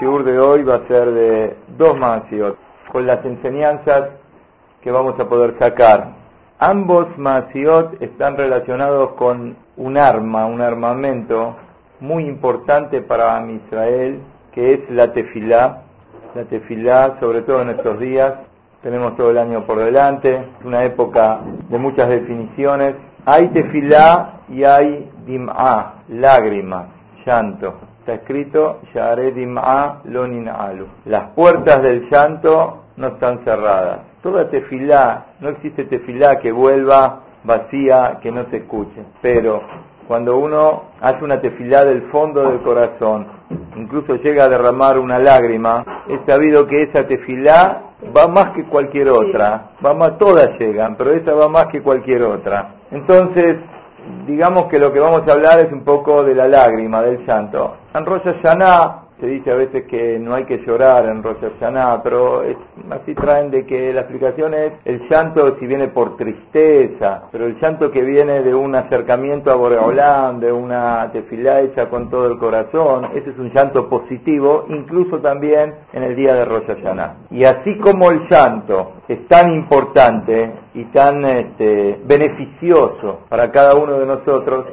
shiur de hoy va a ser de dos Masiot, con las enseñanzas que vamos a poder sacar. Ambos Masiot están relacionados con un arma, un armamento muy importante para Israel, que es la tefilá. La tefilá, sobre todo en estos días, tenemos todo el año por delante, es una época de muchas definiciones. Hay tefilá y hay dim'a, lágrimas, llanto. Está escrito, lonin alu. Las puertas del llanto no están cerradas. Toda tefilá, no existe tefilá que vuelva vacía, que no se escuche. Pero cuando uno hace una tefilá del fondo del corazón, incluso llega a derramar una lágrima, es sabido que esa tefilá va más que cualquier otra, va más, todas llegan, pero esa va más que cualquier otra. Entonces, digamos que lo que vamos a hablar es un poco de la lágrima, del llanto. En Rosh Hashanah se dice a veces que no hay que llorar en Rosh Hashanah, pero así traen de que la explicación es el llanto si viene por tristeza, pero el llanto que viene de un acercamiento a Boreolam, de una tefilá hecha con todo el corazón, ese es un llanto positivo, incluso también en el día de Rosh Hashanah. Y así como el llanto es tan importante y tan este, beneficioso para cada uno de nosotros,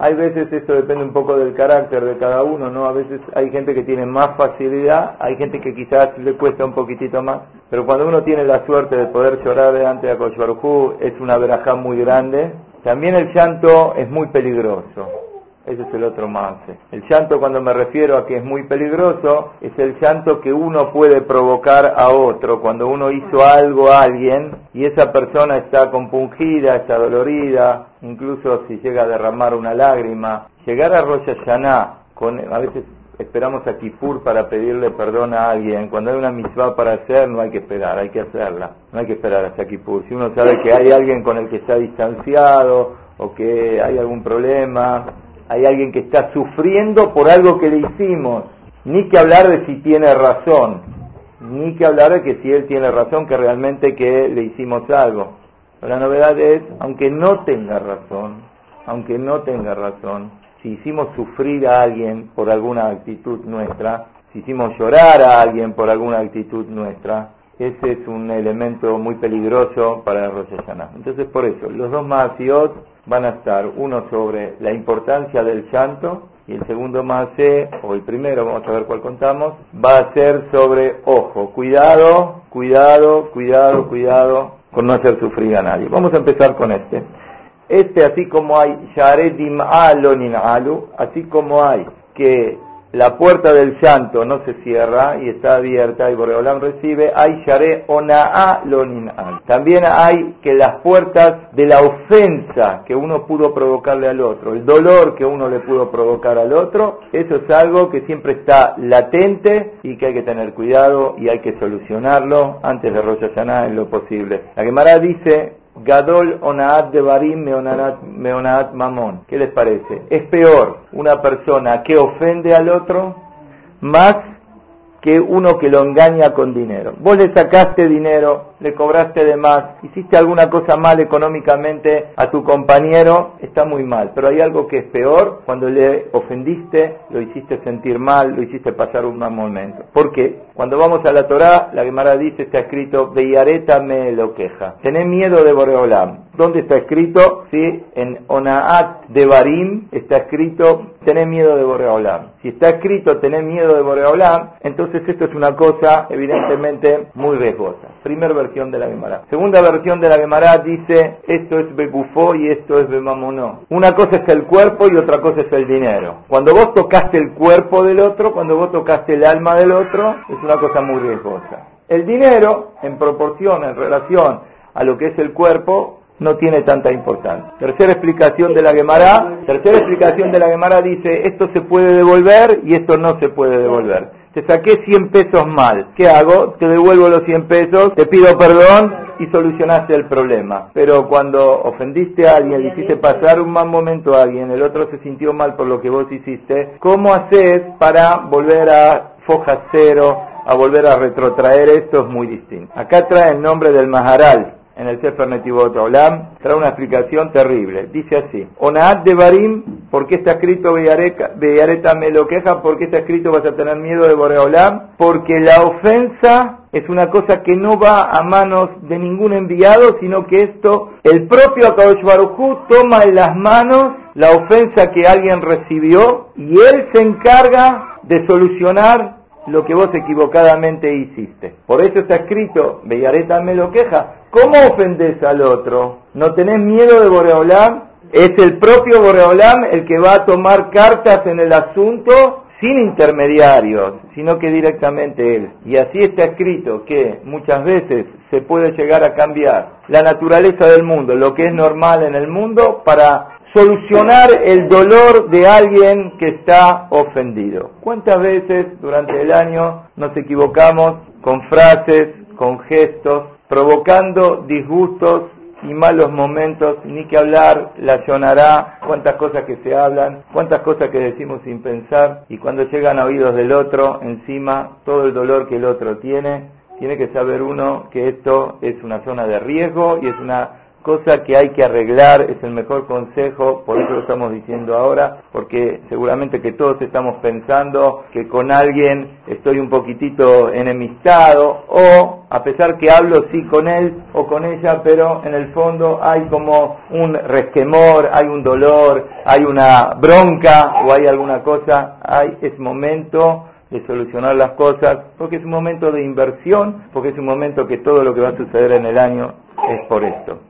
hay veces esto depende un poco del carácter de cada uno, ¿no? A veces hay gente que tiene más facilidad, hay gente que quizás le cuesta un poquitito más, pero cuando uno tiene la suerte de poder llorar delante de Akoshbarhu es una verajá muy grande. También el llanto es muy peligroso. Ese es el otro más. El llanto, cuando me refiero a que es muy peligroso, es el llanto que uno puede provocar a otro. Cuando uno hizo algo a alguien y esa persona está compungida, está dolorida, incluso si llega a derramar una lágrima. Llegar a Rosh Hashanah, con, a veces esperamos a Kippur para pedirle perdón a alguien. Cuando hay una misma para hacer, no hay que esperar, hay que hacerla. No hay que esperar hasta Kippur. Si uno sabe que hay alguien con el que está distanciado o que hay algún problema, hay alguien que está sufriendo por algo que le hicimos. Ni que hablar de si tiene razón, ni que hablar de que si él tiene razón, que realmente que le hicimos algo. la novedad es, aunque no tenga razón, aunque no tenga razón, si hicimos sufrir a alguien por alguna actitud nuestra, si hicimos llorar a alguien por alguna actitud nuestra, ese es un elemento muy peligroso para el Rosh Entonces, por eso, los dos Maasiot van a estar uno sobre la importancia del llanto y el segundo más o el primero, vamos a ver cuál contamos, va a ser sobre ojo, cuidado, cuidado, cuidado, cuidado con no hacer sufrir a nadie. Vamos a empezar con este. Este, así como hay Alonin Alu, así como hay que la puerta del llanto no se cierra y está abierta y Boreolam recibe, hay Share Ona'a Lonin'al. También hay que las puertas de la ofensa que uno pudo provocarle al otro, el dolor que uno le pudo provocar al otro, eso es algo que siempre está latente y que hay que tener cuidado y hay que solucionarlo antes de Rosh Hashanah en lo posible. La Gemara dice, Gadol onaat de barim meonaat mamón. ¿Qué les parece? Es peor una persona que ofende al otro más que uno que lo engaña con dinero. Vos le sacaste dinero, le cobraste de más, hiciste alguna cosa mal económicamente a tu compañero, está muy mal. Pero hay algo que es peor, cuando le ofendiste, lo hiciste sentir mal, lo hiciste pasar un mal momento. ¿Por qué? Cuando vamos a la Torá, la Gemara dice, está escrito, Beyareta me lo queja. Tenés miedo de Boreolam. ¿Dónde está escrito? Sí, en Onaat de Barim está escrito, tenés miedo de Boreolam. Si está escrito, tenés miedo de Boreolam, entonces esto es una cosa evidentemente muy riesgosa. Primera versión de la Gemara. Segunda versión de la Gemara dice, esto es Begufó y esto es Bemamonó. Una cosa es el cuerpo y otra cosa es el dinero. Cuando vos tocaste el cuerpo del otro, cuando vos tocaste el alma del otro, es una cosa muy riesgosa. El dinero, en proporción, en relación a lo que es el cuerpo, no tiene tanta importancia. Tercera explicación de la Gemara, tercera explicación de la Gemara dice, esto se puede devolver y esto no se puede devolver. Te saqué 100 pesos mal, ¿qué hago? Te devuelvo los 100 pesos, te pido perdón y solucionaste el problema. Pero cuando ofendiste a alguien, le hiciste pasar un mal momento a alguien, el otro se sintió mal por lo que vos hiciste, ¿cómo haces para volver a foja cero, a volver a retrotraer esto? Es muy distinto. Acá trae el nombre del Maharal, en el Sefer Netivot Olam, trae una explicación terrible. Dice así, Onaat de Barim, ¿por qué está escrito Beyareta me lo queja? ¿Por qué está escrito vas a tener miedo de Boreolam? Porque la ofensa es una cosa que no va a manos de ningún enviado, sino que esto, el propio Akadosh Barujú toma en las manos la ofensa que alguien recibió y él se encarga de solucionar lo que vos equivocadamente hiciste. Por eso está escrito, Bellareta me lo queja, ¿cómo ofendes al otro? ¿No tenés miedo de Boreolam? Es el propio Boreolam el que va a tomar cartas en el asunto sin intermediarios, sino que directamente él. Y así está escrito que muchas veces se puede llegar a cambiar la naturaleza del mundo, lo que es normal en el mundo, para solucionar el dolor de alguien que está ofendido. ¿Cuántas veces durante el año nos equivocamos con frases, con gestos, provocando disgustos y malos momentos, ni que hablar, la llorará, cuántas cosas que se hablan, cuántas cosas que decimos sin pensar, y cuando llegan a oídos del otro, encima, todo el dolor que el otro tiene, tiene que saber uno que esto es una zona de riesgo y es una cosa que hay que arreglar, es el mejor consejo, por eso lo estamos diciendo ahora, porque seguramente que todos estamos pensando que con alguien estoy un poquitito enemistado, o a pesar que hablo sí con él o con ella, pero en el fondo hay como un resquemor, hay un dolor, hay una bronca o hay alguna cosa, hay es momento de solucionar las cosas, porque es un momento de inversión, porque es un momento que todo lo que va a suceder en el año es por esto.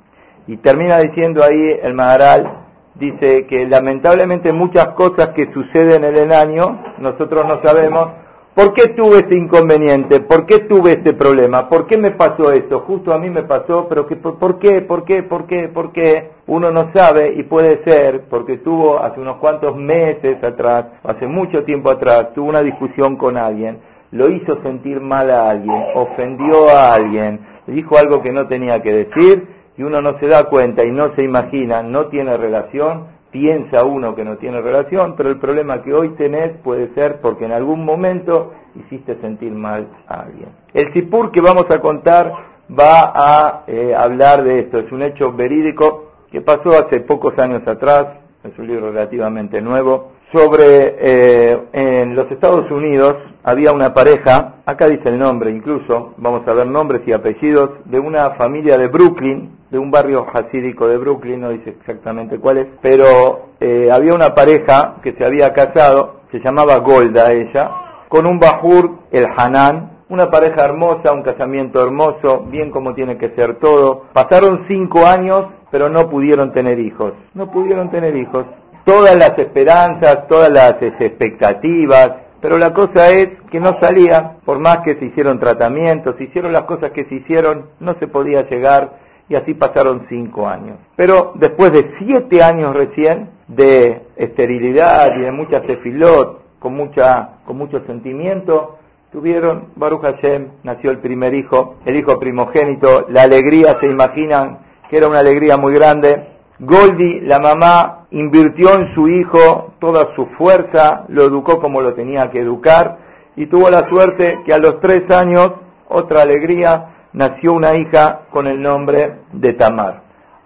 Y termina diciendo ahí el Maharal, dice que lamentablemente muchas cosas que suceden en el año, nosotros no sabemos por qué tuve este inconveniente, por qué tuve este problema, por qué me pasó esto, justo a mí me pasó, pero que, por, qué, por qué, por qué, por qué, uno no sabe y puede ser porque tuvo hace unos cuantos meses atrás, hace mucho tiempo atrás, tuvo una discusión con alguien, lo hizo sentir mal a alguien, ofendió a alguien, dijo algo que no tenía que decir, y uno no se da cuenta y no se imagina, no tiene relación, piensa uno que no tiene relación, pero el problema que hoy tenés puede ser porque en algún momento hiciste sentir mal a alguien. El Sipur que vamos a contar va a eh, hablar de esto, es un hecho verídico que pasó hace pocos años atrás, es un libro relativamente nuevo, sobre eh, en los Estados Unidos había una pareja, acá dice el nombre incluso, vamos a ver nombres y apellidos, de una familia de Brooklyn, de un barrio hasídico de Brooklyn, no dice exactamente cuál es, pero eh, había una pareja que se había casado, se llamaba Golda ella, con un Bajur, el Hanan, una pareja hermosa, un casamiento hermoso, bien como tiene que ser todo. Pasaron cinco años, pero no pudieron tener hijos. No pudieron tener hijos. Todas las esperanzas, todas las expectativas, pero la cosa es que no salía, por más que se hicieron tratamientos, se hicieron las cosas que se hicieron, no se podía llegar y así pasaron cinco años. Pero después de siete años recién de esterilidad y de mucha tefilot, con, mucha, con mucho sentimiento, tuvieron, Baruch Hashem, nació el primer hijo, el hijo primogénito, la alegría, se imaginan que era una alegría muy grande. Goldie, la mamá, invirtió en su hijo toda su fuerza, lo educó como lo tenía que educar y tuvo la suerte que a los tres años, otra alegría, nació una hija con el nombre de Tamar.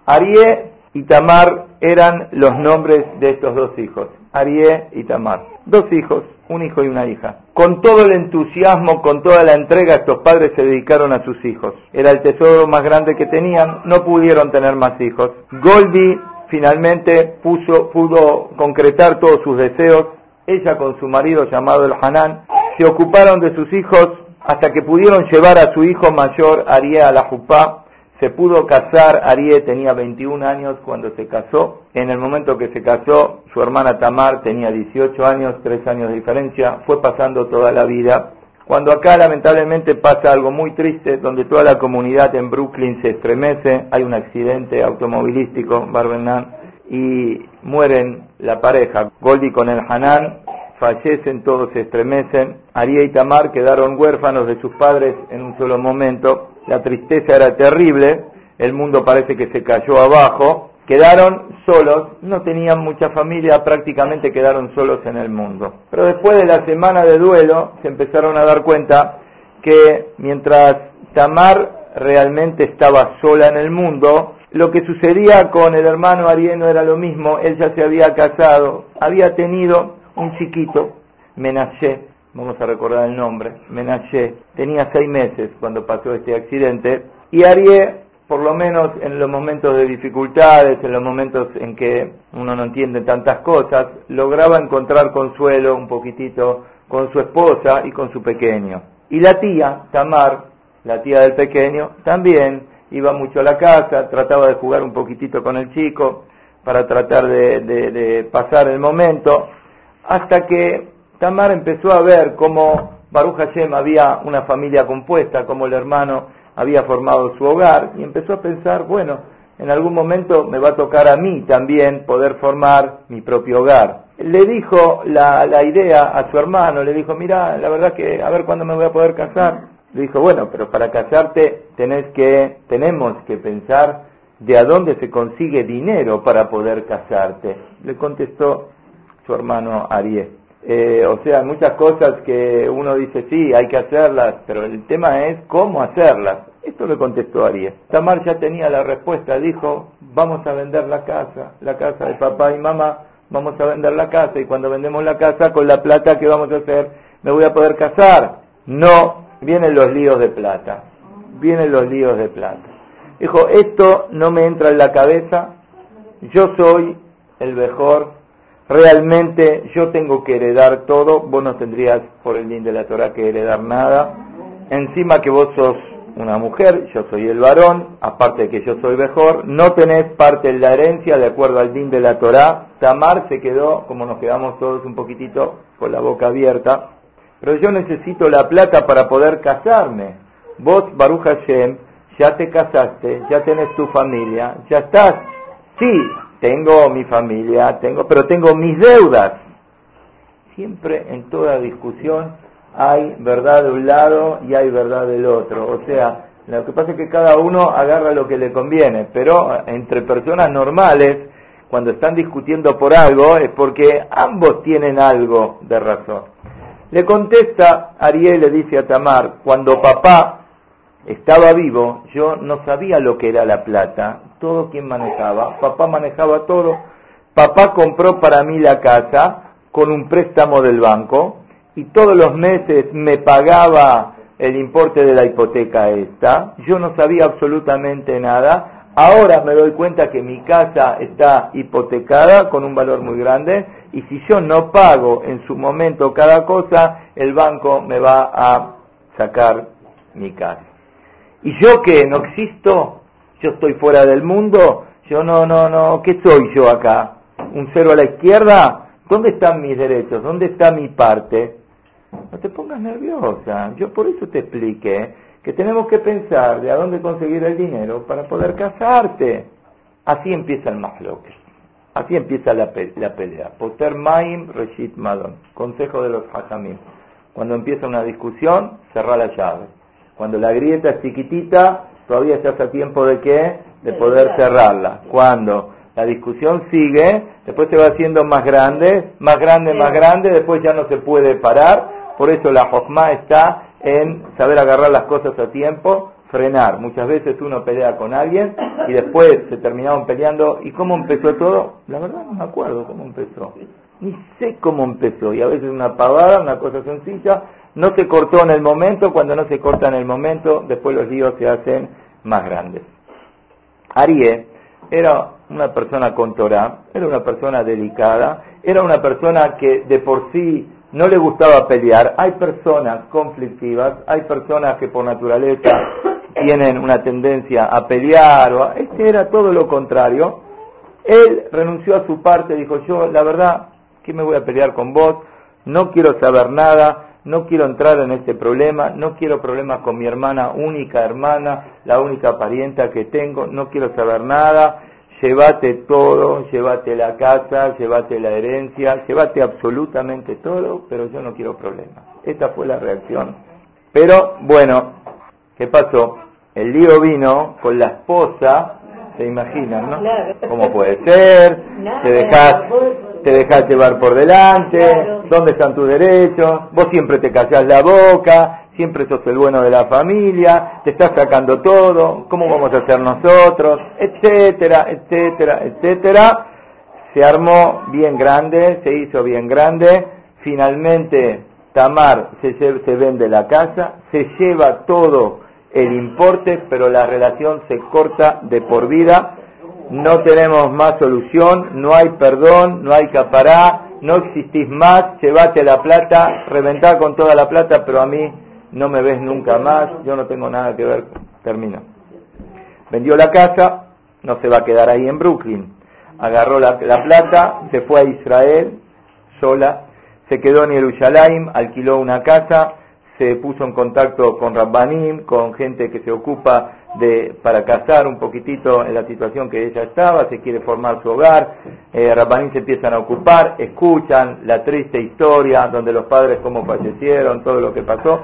Arié y Tamar eran los nombres de estos dos hijos, Arié y Tamar. Dos hijos, un hijo y una hija. Con todo el entusiasmo, con toda la entrega, estos padres se dedicaron a sus hijos. Era el tesoro más grande que tenían, no pudieron tener más hijos. Goldie finalmente pudo concretar todos sus deseos. Ella con su marido llamado el Hanan se ocuparon de sus hijos hasta que pudieron llevar a su hijo mayor, Arié, a la Jupá, se pudo casar, Arié tenía 21 años cuando se casó, en el momento que se casó, su hermana Tamar tenía 18 años, 3 años de diferencia, fue pasando toda la vida. Cuando acá lamentablemente pasa algo muy triste, donde toda la comunidad en Brooklyn se estremece, hay un accidente automovilístico, Barbenan, y mueren la pareja, Goldie con el Hanan, fallecen, todos se estremecen. Aría y Tamar quedaron huérfanos de sus padres en un solo momento. La tristeza era terrible, el mundo parece que se cayó abajo. Quedaron solos, no tenían mucha familia, prácticamente quedaron solos en el mundo. Pero después de la semana de duelo se empezaron a dar cuenta que mientras Tamar realmente estaba sola en el mundo. Lo que sucedía con el hermano Ariel no era lo mismo, él ya se había casado, había tenido un chiquito, Menashe, vamos a recordar el nombre, Menashe, tenía seis meses cuando pasó este accidente, y Ariel, por lo menos en los momentos de dificultades, en los momentos en que uno no entiende tantas cosas, lograba encontrar consuelo un poquitito con su esposa y con su pequeño. Y la tía, Tamar, la tía del pequeño, también iba mucho a la casa, trataba de jugar un poquitito con el chico para tratar de, pasar el momento, hasta que Tamar empezó a ver cómo Baruch Hashem había una familia compuesta, cómo el hermano había formado su hogar, y empezó a pensar, bueno, en algún momento me va a tocar a mí también poder formar mi propio hogar. Le dijo la, la idea a su hermano, le dijo, mira, la verdad que a ver cuándo me voy a poder casar. Le dijo, bueno, pero para casarte tenés que, tenemos que pensar de a dónde se consigue dinero para poder casarte. Le contestó su hermano Ariel. Eh, o sea, muchas cosas que uno dice, sí, hay que hacerlas, pero el tema es cómo hacerlas. Esto le contestó Ariel. Tamar ya tenía la respuesta, dijo, vamos a vender la casa, la casa de papá y mamá, vamos a vender la casa y cuando vendemos la casa, con la plata que vamos a hacer, me voy a poder casar. No vienen los líos de plata, vienen los líos de plata. Dijo, esto no me entra en la cabeza, yo soy el mejor, realmente yo tengo que heredar todo, vos no tendrías por el din de la Torah que heredar nada, encima que vos sos una mujer, yo soy el varón, aparte de que yo soy mejor, no tenés parte en la herencia de acuerdo al din de la Torah. Tamar se quedó, como nos quedamos todos un poquitito con la boca abierta, pero yo necesito la plata para poder casarme. Vos, Baruch Hashem, ya te casaste, ya tenés tu familia, ya estás. Sí, tengo mi familia, tengo, pero tengo mis deudas. Siempre en toda discusión hay verdad de un lado y hay verdad del otro. O sea, lo que pasa es que cada uno agarra lo que le conviene, pero entre personas normales, cuando están discutiendo por algo, es porque ambos tienen algo de razón. Le contesta Ariel, le dice a Tamar, cuando papá estaba vivo, yo no sabía lo que era la plata, todo quien manejaba, papá manejaba todo, papá compró para mí la casa con un préstamo del banco y todos los meses me pagaba el importe de la hipoteca esta, yo no sabía absolutamente nada, Ahora me doy cuenta que mi casa está hipotecada con un valor muy grande y si yo no pago en su momento cada cosa, el banco me va a sacar mi casa. Y yo que no existo, yo estoy fuera del mundo, yo no, no, no, ¿qué soy yo acá? ¿Un cero a la izquierda? ¿Dónde están mis derechos? ¿Dónde está mi parte? No te pongas nerviosa, yo por eso te expliqué que tenemos que pensar de a dónde conseguir el dinero para poder casarte. Así empieza el mahloque. Así empieza la, pelea. Poter Maim Reshit Madon. Consejo de los Hajamim. Cuando empieza una discusión, cerrar la llave. Cuando la grieta es chiquitita, todavía se hace tiempo de qué? De poder cerrarla. Cuando la discusión sigue, después se va haciendo más grande, más grande, más grande, después ya no se puede parar. Por eso la Jochma está en saber agarrar las cosas a tiempo, frenar. Muchas veces uno pelea con alguien y después se terminaban peleando. ¿Y cómo empezó todo? La verdad no me acuerdo cómo empezó. Ni sé cómo empezó. Y a veces una pavada, una cosa sencilla, no se cortó en el momento. Cuando no se corta en el momento, después los líos se hacen más grandes. Arié era una persona con Torah, era una persona delicada, era una persona que de por sí no le gustaba pelear. Hay personas conflictivas, hay personas que por naturaleza tienen una tendencia a pelear, o este era todo lo contrario. Él renunció a su parte, dijo yo, la verdad, que me voy a pelear con vos? No quiero saber nada, no quiero entrar en este problema, no quiero problemas con mi hermana, única hermana, la única parienta que tengo, no quiero saber nada llévate todo, llévate la casa, llévate la herencia, llévate absolutamente todo, pero yo no quiero problemas. Esta fue la reacción. Pero bueno, ¿qué pasó? El lío vino con la esposa, se imaginan, ¿no? ¿Cómo puede ser? Te dejas, te dejas llevar por delante, ¿dónde están tus derechos? Vos siempre te callás la boca, siempre sos el bueno de la familia, te estás sacando todo, ¿cómo vamos a hacer nosotros? Etcétera, etcétera, etcétera. Se armó bien grande, se hizo bien grande, finalmente Tamar se, se vende la casa, se lleva todo el importe, pero la relación se corta de por vida, no tenemos más solución, no hay perdón, no hay capará, no existís más, llevate la plata, reventá con toda la plata, pero a mí no me ves nunca más, yo no tengo nada que ver, termino. Vendió la casa, no se va a quedar ahí en Brooklyn, agarró la, la plata, se fue a Israel sola, se quedó en Jerusalén, alquiló una casa, se puso en contacto con Rabbanim, con gente que se ocupa de, para casar un poquitito en la situación que ella estaba, se quiere formar su hogar, eh, Rabbanim se empiezan a ocupar, escuchan la triste historia donde los padres cómo fallecieron, todo lo que pasó.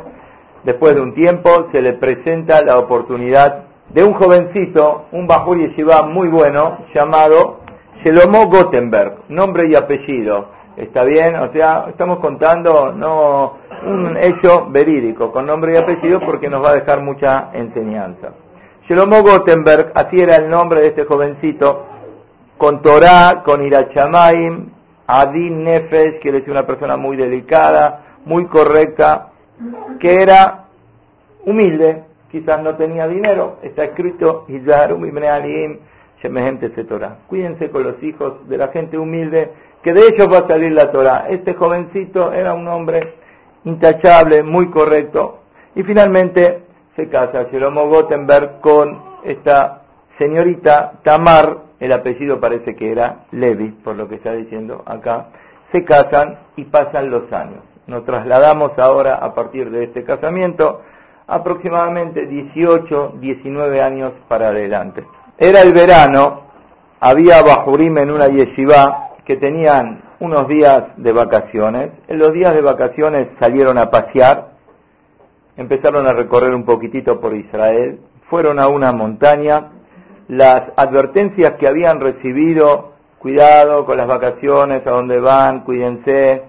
Después de un tiempo se le presenta la oportunidad de un jovencito, un Bajur Yeshiva muy bueno, llamado Shelomo Gottenberg, nombre y apellido. ¿Está bien? O sea, estamos contando no un hecho verídico, con nombre y apellido, porque nos va a dejar mucha enseñanza. Shelomo Gottenberg, así era el nombre de este jovencito, con Torah, con Irachamaim, Adin Nefesh, que es una persona muy delicada, muy correcta, que era humilde, quizás no tenía dinero, está escrito, Cuídense con los hijos de la gente humilde, que de ellos va a salir la Torah. Este jovencito era un hombre intachable, muy correcto, y finalmente se casa Jeromo Gottenberg con esta señorita Tamar, el apellido parece que era Levi, por lo que está diciendo acá, se casan y pasan los años. Nos trasladamos ahora a partir de este casamiento aproximadamente 18, 19 años para adelante. Era el verano, había Bajurim en una yeshiva que tenían unos días de vacaciones. En los días de vacaciones salieron a pasear, empezaron a recorrer un poquitito por Israel, fueron a una montaña. Las advertencias que habían recibido, cuidado con las vacaciones, a dónde van, cuídense,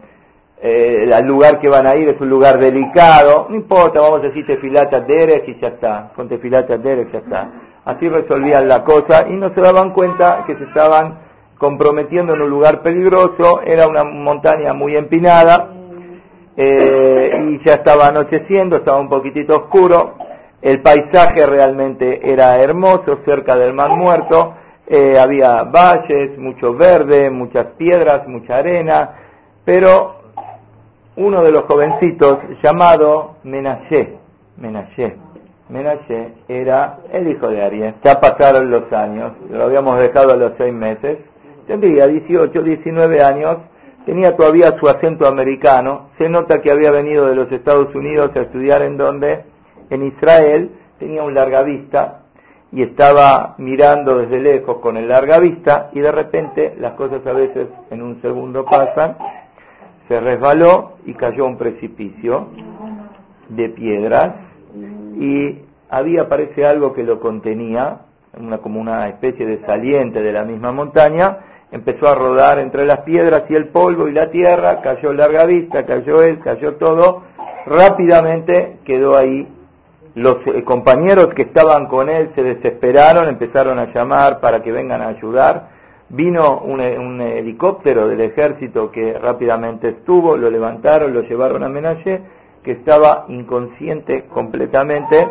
eh, el lugar que van a ir es un lugar delicado, no importa, vamos a decir tefilata derech y ya está, con tefilata derech ya está. Así resolvían la cosa y no se daban cuenta que se estaban comprometiendo en un lugar peligroso, era una montaña muy empinada eh, y ya estaba anocheciendo, estaba un poquitito oscuro, el paisaje realmente era hermoso, cerca del mar muerto, eh, había valles, mucho verde, muchas piedras, mucha arena, pero uno de los jovencitos llamado Menashe, Menashe, Menashe era el hijo de Ariel. Ya pasaron los años, lo habíamos dejado a los seis meses, tendría 18, 19 años, tenía todavía su acento americano, se nota que había venido de los Estados Unidos a estudiar en donde, en Israel, tenía un larga vista y estaba mirando desde lejos con el larga vista y de repente las cosas a veces en un segundo pasan se resbaló y cayó un precipicio de piedras y había parece algo que lo contenía, una, como una especie de saliente de la misma montaña, empezó a rodar entre las piedras y el polvo y la tierra, cayó larga vista, cayó él, cayó todo, rápidamente quedó ahí. Los eh, compañeros que estaban con él se desesperaron, empezaron a llamar para que vengan a ayudar. Vino un, helicóptero del ejército que rápidamente estuvo, lo levantaron, lo llevaron a Menashe, que estaba inconsciente completamente,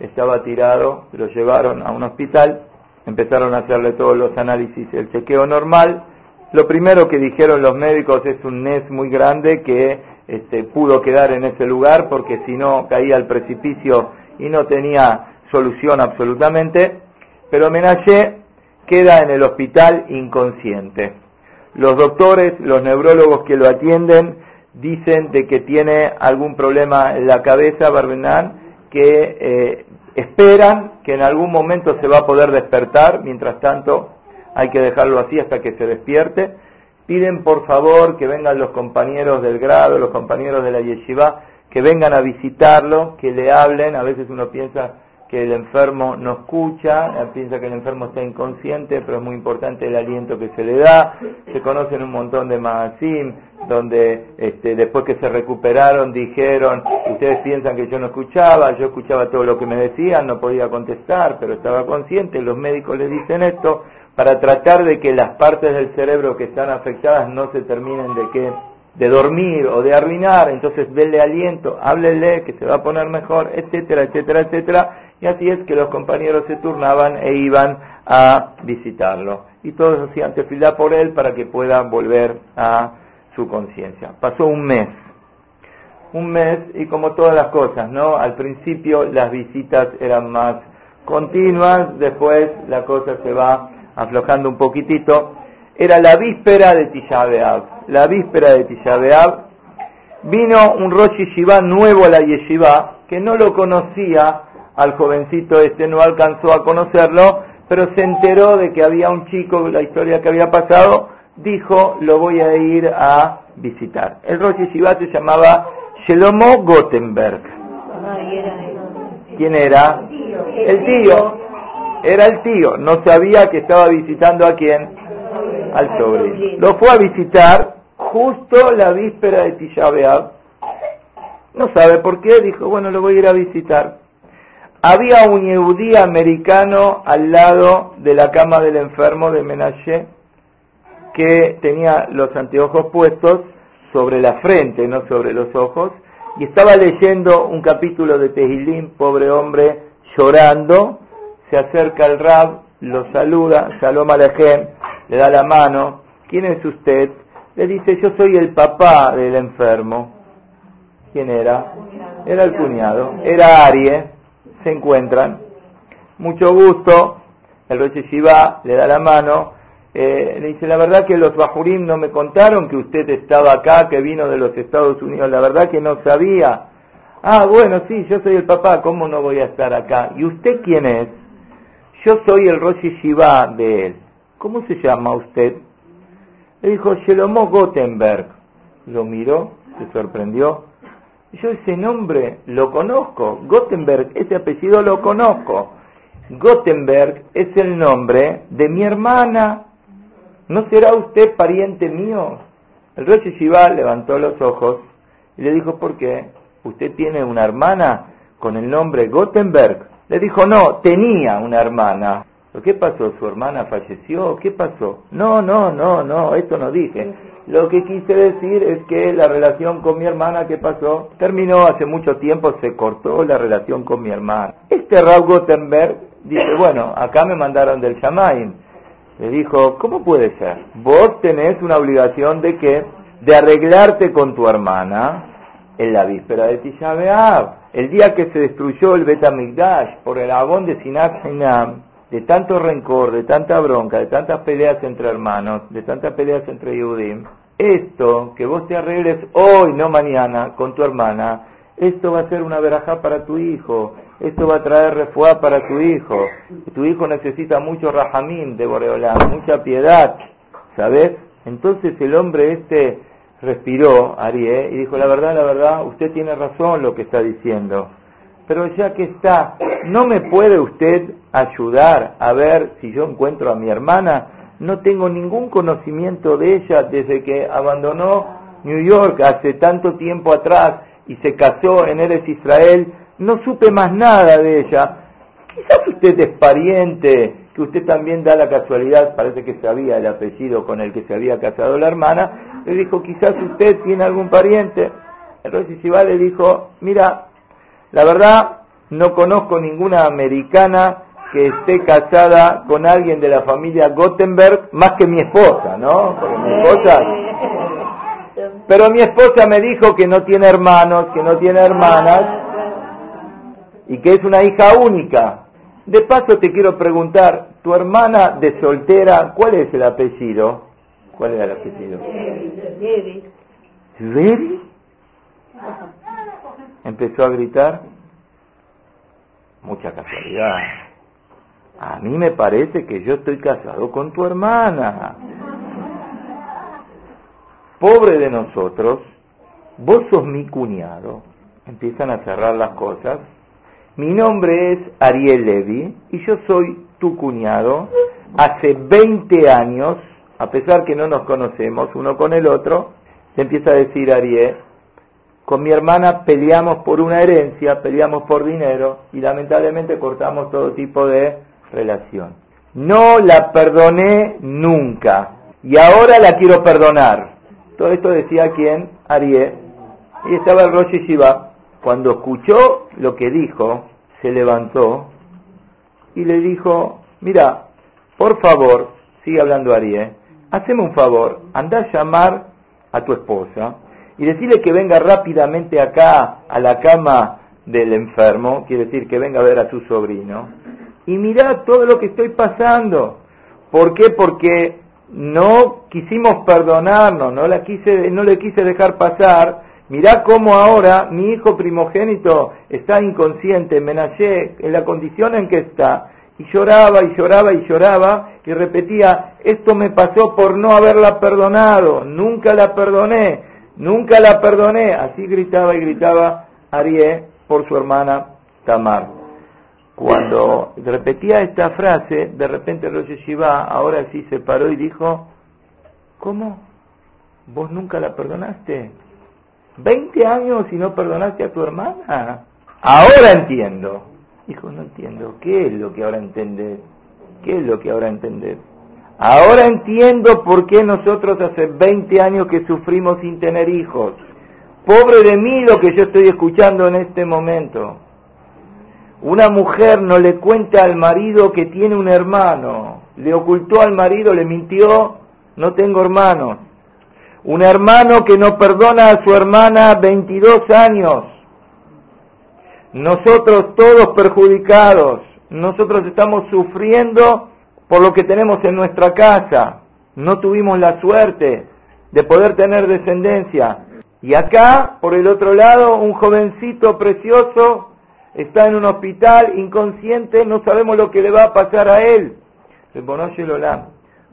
estaba tirado, lo llevaron a un hospital, empezaron a hacerle todos los análisis, el chequeo normal. Lo primero que dijeron los médicos es un NES muy grande que este, pudo quedar en ese lugar porque si no caía al precipicio y no tenía solución absolutamente. Pero Menashe queda en el hospital inconsciente. Los doctores, los neurólogos que lo atienden, dicen de que tiene algún problema en la cabeza, Barbenán, que eh, esperan que en algún momento se va a poder despertar, mientras tanto hay que dejarlo así hasta que se despierte. Piden por favor que vengan los compañeros del grado, los compañeros de la yeshiva, que vengan a visitarlo, que le hablen, a veces uno piensa que el enfermo no escucha, piensa que el enfermo está inconsciente, pero es muy importante el aliento que se le da. Se conocen un montón de magasim donde este, después que se recuperaron dijeron, ustedes piensan que yo no escuchaba, yo escuchaba todo lo que me decían, no podía contestar, pero estaba consciente, los médicos les dicen esto, para tratar de que las partes del cerebro que están afectadas no se terminen de que de dormir o de arruinar, entonces denle aliento, háblele que se va a poner mejor, etcétera, etcétera, etcétera, y así es que los compañeros se turnaban e iban a visitarlo. Y todos hacían tefilá por él para que pueda volver a su conciencia. Pasó un mes. Un mes y como todas las cosas, ¿no? Al principio las visitas eran más continuas, después la cosa se va aflojando un poquitito. Era la víspera de Tisha La víspera de Tisha Vino un Rosh Yeshiva nuevo a la Yeshiva que no lo conocía al jovencito este, no alcanzó a conocerlo, pero se enteró de que había un chico, la historia que había pasado, dijo, lo voy a ir a visitar. El Rosh Yeshiva se llamaba Shelomo Gottenberg. ¿Quién era? El tío. Era el tío. No sabía que estaba visitando a quién? Al sobrino. Lo fue a visitar justo la víspera de Tisha No sabe por qué. Dijo, bueno, lo voy a ir a visitar. Había un yehudí americano al lado de la cama del enfermo de Menashe que tenía los anteojos puestos sobre la frente, no sobre los ojos, y estaba leyendo un capítulo de Tehilim, pobre hombre, llorando, se acerca al Rab, lo saluda, Shalom Alejem, le da la mano, ¿quién es usted? Le dice, yo soy el papá del enfermo. ¿Quién era? Era el cuñado, era Arie se encuentran. Mucho gusto, el Roche Shiva le da la mano, eh, le dice, la verdad que los Bajurim no me contaron que usted estaba acá, que vino de los Estados Unidos, la verdad que no sabía. Ah, bueno, sí, yo soy el papá, ¿cómo no voy a estar acá? ¿Y usted quién es? Yo soy el Rosh Shiva de él. ¿Cómo se llama usted? Le dijo, Shelomo Gottenberg. Lo miró, se sorprendió. Yo ese nombre lo conozco, Gottenberg, ese apellido lo conozco. Gottenberg es el nombre de mi hermana. ¿No será usted pariente mío? El rey Shiva levantó los ojos y le dijo, ¿por qué? ¿Usted tiene una hermana con el nombre Gottenberg? Le dijo, no, tenía una hermana. ¿Qué pasó? ¿Su hermana falleció? ¿Qué pasó? No, no, no, no, esto no dije. Lo que quise decir es que la relación con mi hermana, ¿qué pasó? Terminó hace mucho tiempo, se cortó la relación con mi hermana. Este Raúl Gottenberg dice, bueno, acá me mandaron del Shamaim. Le dijo, ¿cómo puede ser? Vos tenés una obligación de qué? De arreglarte con tu hermana en la víspera de Tisha. El día que se destruyó el Betamigdash por el agón de Sinat de tanto rencor, de tanta bronca, de tantas peleas entre hermanos, de tantas peleas entre Yehudim, esto, que vos te arregles hoy, no mañana, con tu hermana, esto va a ser una verajá para tu hijo, esto va a traer refuá para tu hijo, tu hijo necesita mucho rajamín de Boreolán, mucha piedad, ¿sabes? Entonces el hombre este respiró, Arié, y dijo, la verdad, la verdad, usted tiene razón lo que está diciendo pero ya que está, ¿no me puede usted ayudar a ver si yo encuentro a mi hermana? No tengo ningún conocimiento de ella desde que abandonó New York hace tanto tiempo atrás y se casó en Eres Israel, no supe más nada de ella. Quizás usted es pariente, que usted también da la casualidad, parece que sabía el apellido con el que se había casado la hermana, le dijo, quizás usted tiene algún pariente. El rey le dijo, mira, la verdad, no conozco ninguna americana que esté casada con alguien de la familia Gottenberg más que mi esposa, ¿no? Porque mi esposa... Pero mi esposa me dijo que no tiene hermanos, que no tiene hermanas y que es una hija única. De paso te quiero preguntar, tu hermana de soltera, ¿cuál es el apellido? ¿Cuál era el apellido? Empezó a gritar. Mucha casualidad. A mí me parece que yo estoy casado con tu hermana. Pobre de nosotros, vos sos mi cuñado. Empiezan a cerrar las cosas mi nombre es Ariel Levi y yo soy tu cuñado. Hace 20 años, a pesar que no nos conocemos uno con el otro, se empieza a decir Ariel, con mi hermana peleamos por una herencia, peleamos por dinero y lamentablemente cortamos todo tipo de relación. No la perdoné nunca y ahora la quiero perdonar. Todo esto decía quien, Ariel, y estaba el Rosh Shiva. Cuando escuchó lo que dijo, se levantó y le dijo, mira, por favor, sigue hablando Ariel, haceme un favor, anda a llamar a tu esposa y decirle que venga rápidamente acá a la cama del enfermo, quiere decir que venga a ver a su sobrino, y mira todo lo que estoy pasando. ¿Por qué? Porque no quisimos perdonarnos, no, la quise, no le quise dejar pasar. Mirá cómo ahora mi hijo primogénito está inconsciente, Menayé, en la condición en que está, y lloraba y lloraba y lloraba y repetía, esto me pasó por no haberla perdonado, nunca la perdoné, nunca la perdoné. Así gritaba y gritaba Arié por su hermana Tamar. Cuando repetía esta frase, de repente Rosh Shiva ahora sí se paró y dijo, ¿cómo? ¿Vos nunca la perdonaste? ¿20 años y no perdonaste a tu hermana? Ahora entiendo. Dijo, no entiendo. ¿Qué es lo que ahora entendés? ¿Qué es lo que ahora entendés? Ahora entiendo por qué nosotros hace 20 años que sufrimos sin tener hijos. Pobre de mí lo que yo estoy escuchando en este momento. Una mujer no le cuenta al marido que tiene un hermano, le ocultó al marido, le mintió, no tengo hermanos. Un hermano que no perdona a su hermana 22 años. Nosotros todos perjudicados, nosotros estamos sufriendo por lo que tenemos en nuestra casa. No tuvimos la suerte de poder tener descendencia. Y acá, por el otro lado, un jovencito precioso está en un hospital inconsciente, no sabemos lo que le va a pasar a él.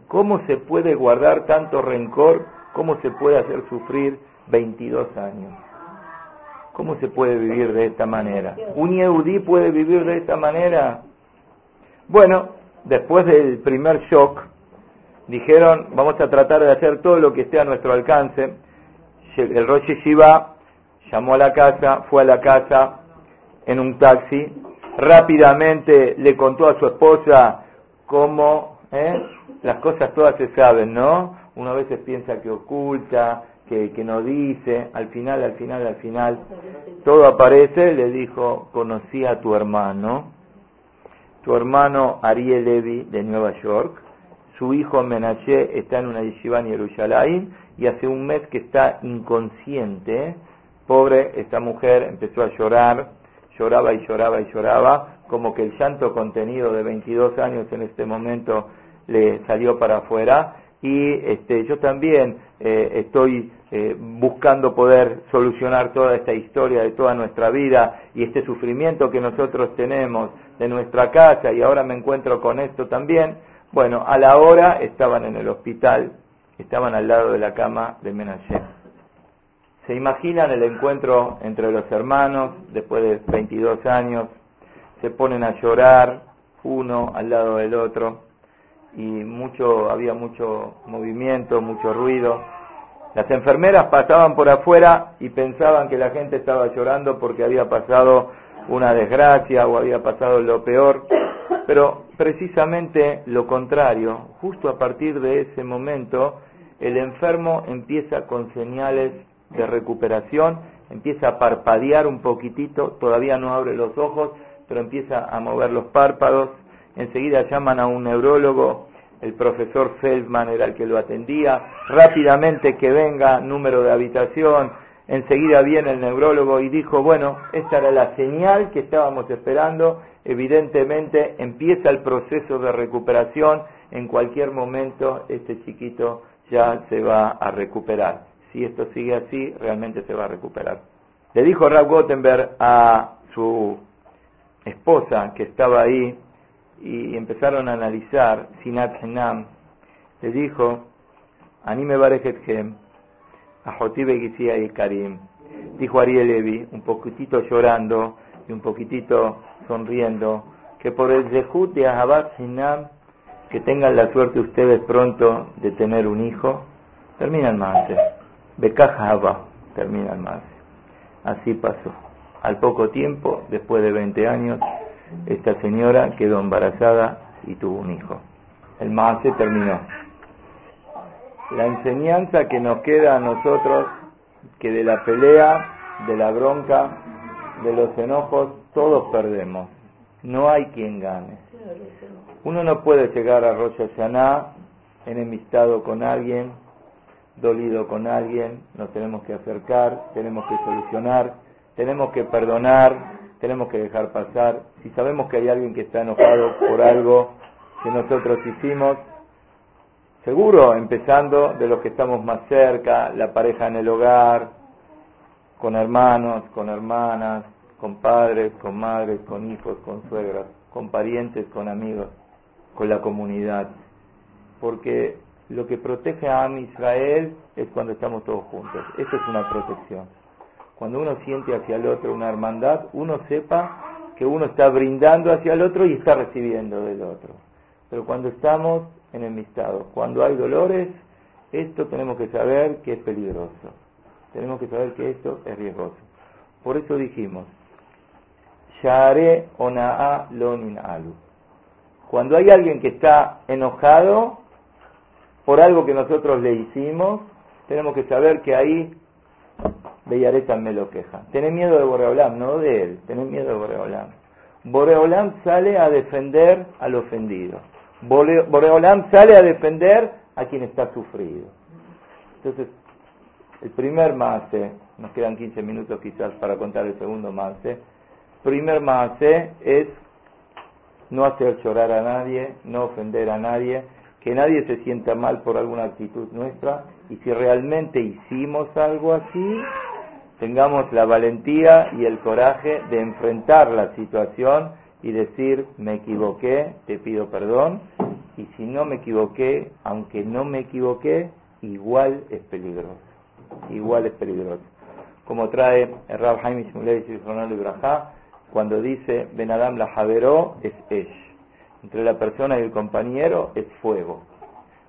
¿Cómo se puede guardar tanto rencor? ¿Cómo se puede hacer sufrir 22 años? ¿Cómo se puede vivir de esta manera? ¿Un Yehudi puede vivir de esta manera? Bueno, después del primer shock, dijeron, vamos a tratar de hacer todo lo que esté a nuestro alcance. El Rosh Shiva llamó a la casa, fue a la casa, en un taxi, rápidamente le contó a su esposa cómo ¿eh? las cosas todas se saben, ¿no? Uno a veces piensa que oculta, que, que no dice, al final, al final, al final, todo aparece, le dijo, conocí a tu hermano, tu hermano Ariel Levy de Nueva York, su hijo Menashe está en una yeshiva en Jerusalén y hace un mes que está inconsciente, pobre, esta mujer empezó a llorar, lloraba y lloraba y lloraba, como que el llanto contenido de 22 años en este momento le salió para afuera. Y este, yo también eh, estoy eh, buscando poder solucionar toda esta historia de toda nuestra vida y este sufrimiento que nosotros tenemos de nuestra casa y ahora me encuentro con esto también. Bueno, a la hora estaban en el hospital, estaban al lado de la cama de Menachem. ¿Se imaginan el encuentro entre los hermanos después de 22 años? Se ponen a llorar uno al lado del otro y mucho había mucho movimiento, mucho ruido. Las enfermeras pasaban por afuera y pensaban que la gente estaba llorando porque había pasado una desgracia o había pasado lo peor, pero precisamente lo contrario, justo a partir de ese momento el enfermo empieza con señales de recuperación, empieza a parpadear un poquitito, todavía no abre los ojos, pero empieza a mover los párpados, enseguida llaman a un neurólogo, el profesor Feldman era el que lo atendía, rápidamente que venga, número de habitación, enseguida viene el neurólogo y dijo, bueno, esta era la señal que estábamos esperando, evidentemente empieza el proceso de recuperación, en cualquier momento este chiquito ya se va a recuperar. Si esto sigue así, realmente se va a recuperar. Le dijo Rab Gottenberg a su esposa que estaba ahí y empezaron a analizar Sinat Henam, le dijo, Anime Barejethem, a Jotibe y Karim. Dijo Ariel Levi, un poquitito llorando, y un poquitito sonriendo, que por el Zehut de Ahabat Sinam, que tengan la suerte ustedes pronto de tener un hijo, termina el Maase. Bekah termina el. Así pasó. Al poco tiempo, después de 20 años, esta señora quedó embarazada y tuvo un hijo. El Maase terminó. La enseñanza que nos queda a nosotros, que de la pelea, de la bronca, de los enojos, todos perdemos. No hay quien gane. Uno no puede llegar a Rosh Hashanah enemistado con alguien, dolido con alguien, nos tenemos que acercar, tenemos que solucionar, tenemos que perdonar, tenemos que dejar pasar. Si sabemos que hay alguien que está enojado por algo que nosotros hicimos, seguro empezando de los que estamos más cerca, la pareja en el hogar, con hermanos, con hermanas, con padres, con madres, con hijos, con suegras, con parientes, con amigos, con la comunidad. Porque lo que protege a Am Israel es cuando estamos todos juntos. Eso es una protección. Cuando uno siente hacia el otro una hermandad, uno sepa que uno está brindando hacia el otro y está recibiendo del otro. Pero cuando estamos enemistados, cuando hay dolores, esto tenemos que saber que es peligroso. Tenemos que saber que esto es riesgoso. Por eso dijimos, Share Onaa Lonin Alu. Cuando hay alguien que está enojado por algo que nosotros le hicimos, tenemos que saber que ahí Bellareta me lo queja. Tenés miedo de Boreolam, no de él, tenés miedo de Boreolam. Boreolam sale a defender al ofendido. Boreolam sale a defender a quien está sufrido. Entonces, el primer maase, nos quedan 15 minutos quizás para contar el segundo maase. Primer maase es no hacer llorar a nadie, no ofender a nadie, que nadie se sienta mal por alguna actitud nuestra y si realmente hicimos algo así, tengamos la valentía y el coraje de enfrentar la situación y decir, me equivoqué, te pido perdón, y si no me equivoqué, aunque no me equivoqué, igual es peligroso igual es peligroso. Como trae el Rab Jaime y Ibrahá, cuando dice Ben Adam la Javeró es Esh. Entre la persona y el compañero es fuego.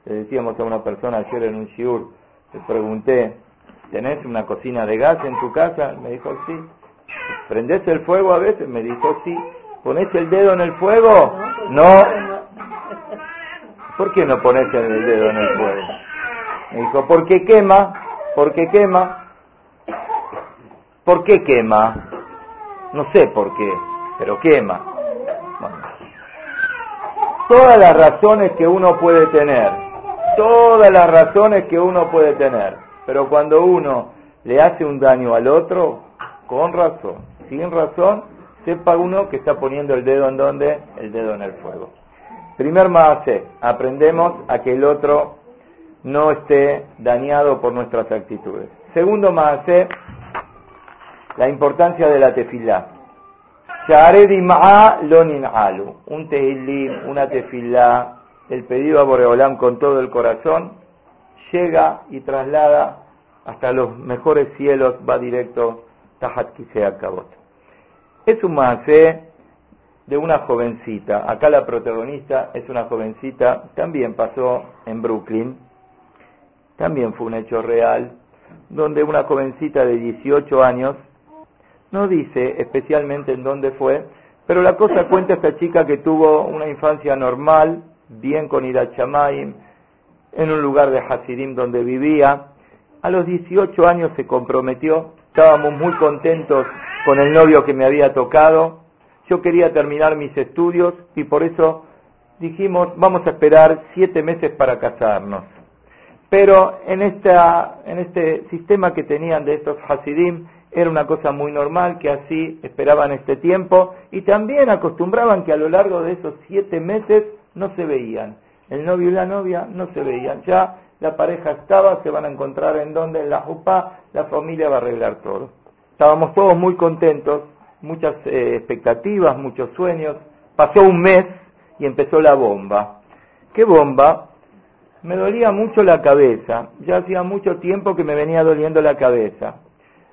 Le decíamos a una persona ayer en un shiur, le pregunté, ¿tenés una cocina de gas en tu casa? Me dijo, sí. ¿Prendés el fuego a veces? Me dijo, sí. ¿Ponés el dedo en el fuego? No. ¿Por qué no pones el dedo en el fuego? Me dijo, porque quema. ¿Por qué quema? ¿Por qué quema? No sé por qué, pero quema. Todas las razones que uno puede tener, todas las razones que uno puede tener, pero cuando uno le hace un daño al otro, con razón, sin razón, sepa uno que está poniendo el dedo en donde, el dedo en el fuego. Primer más aprendemos a que el otro no esté dañado por nuestras actitudes. Segundo más, la importancia de la tefilá. Un tehilim, una tefilá, el pedido a Boreolam con todo el corazón, llega y traslada hasta los mejores cielos, va directo Tahat Kisea Kabot. Es un maase de una jovencita. Acá la protagonista es una jovencita, también pasó en Brooklyn, también fue un hecho real, donde una jovencita de 18 años, no dice especialmente en dónde fue, pero la cosa cuenta esta chica que tuvo una infancia normal, bien con Irachamaim, en un lugar de Hasidim donde vivía. A los 18 años se comprometió, estábamos muy contentos con el novio que me había tocado. Yo quería terminar mis estudios y por eso dijimos, vamos a esperar siete meses para casarnos. Pero en, esta, en este sistema que tenían de estos Hasidim, era una cosa muy normal que así esperaban este tiempo y también acostumbraban que a lo largo de esos siete meses no se veían. El novio y la novia no se veían. Ya la pareja estaba, se van a encontrar en donde, en la jupa, la familia va a arreglar todo. Estábamos todos muy contentos, muchas eh, expectativas, muchos sueños. Pasó un mes y empezó la bomba. ¿Qué bomba? me dolía mucho la cabeza, ya hacía mucho tiempo que me venía doliendo la cabeza.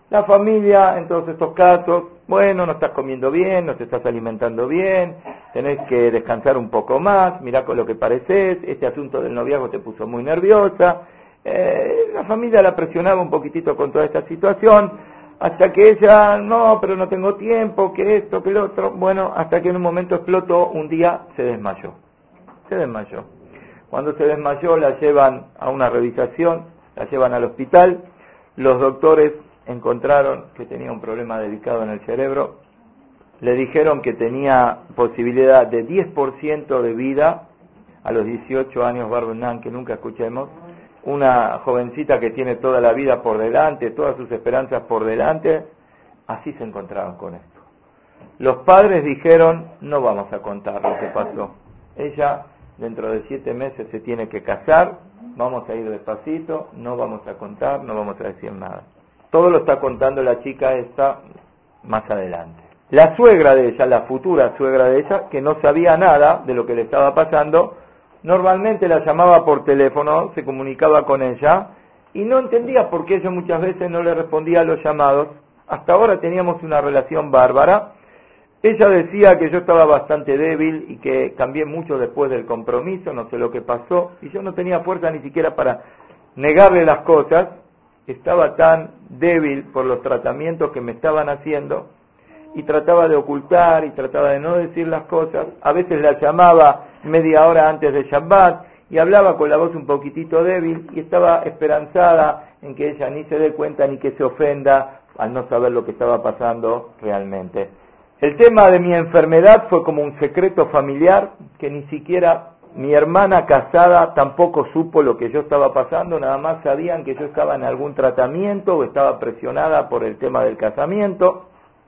La familia, en todos estos casos, bueno, no estás comiendo bien, no te estás alimentando bien, tenés que descansar un poco más, mirá con lo que pareces, este asunto del noviazgo te puso muy nerviosa. Eh, la familia la presionaba un poquitito con toda esta situación, hasta que ella, no, pero no tengo tiempo, que esto, que lo otro, bueno, hasta que en un momento explotó, un día se desmayó, se desmayó. Cuando se desmayó la llevan a una revisación, la llevan al hospital, los doctores encontraron que tenía un problema delicado en el cerebro, le dijeron que tenía posibilidad de 10% de vida a los 18 años, Barbenan, que nunca escuchemos, una jovencita que tiene toda la vida por delante, todas sus esperanzas por delante, así se encontraron con esto. Los padres dijeron, no vamos a contar lo que pasó. Ella dentro de siete meses se tiene que casar, vamos a ir despacito, no vamos a contar, no vamos a decir nada. Todo lo está contando la chica esta más adelante. La suegra de ella, la futura suegra de ella, que no sabía nada de lo que le estaba pasando, normalmente la llamaba por teléfono, se comunicaba con ella y no entendía por qué ella muchas veces no le respondía a los llamados. Hasta ahora teníamos una relación bárbara. Ella decía que yo estaba bastante débil y que cambié mucho después del compromiso, no sé lo que pasó, y yo no tenía fuerza ni siquiera para negarle las cosas estaba tan débil por los tratamientos que me estaban haciendo y trataba de ocultar y trataba de no decir las cosas. A veces la llamaba media hora antes de Shabbat y hablaba con la voz un poquitito débil y estaba esperanzada en que ella ni se dé cuenta ni que se ofenda al no saber lo que estaba pasando realmente. El tema de mi enfermedad fue como un secreto familiar que ni siquiera mi hermana casada tampoco supo lo que yo estaba pasando, nada más sabían que yo estaba en algún tratamiento o estaba presionada por el tema del casamiento.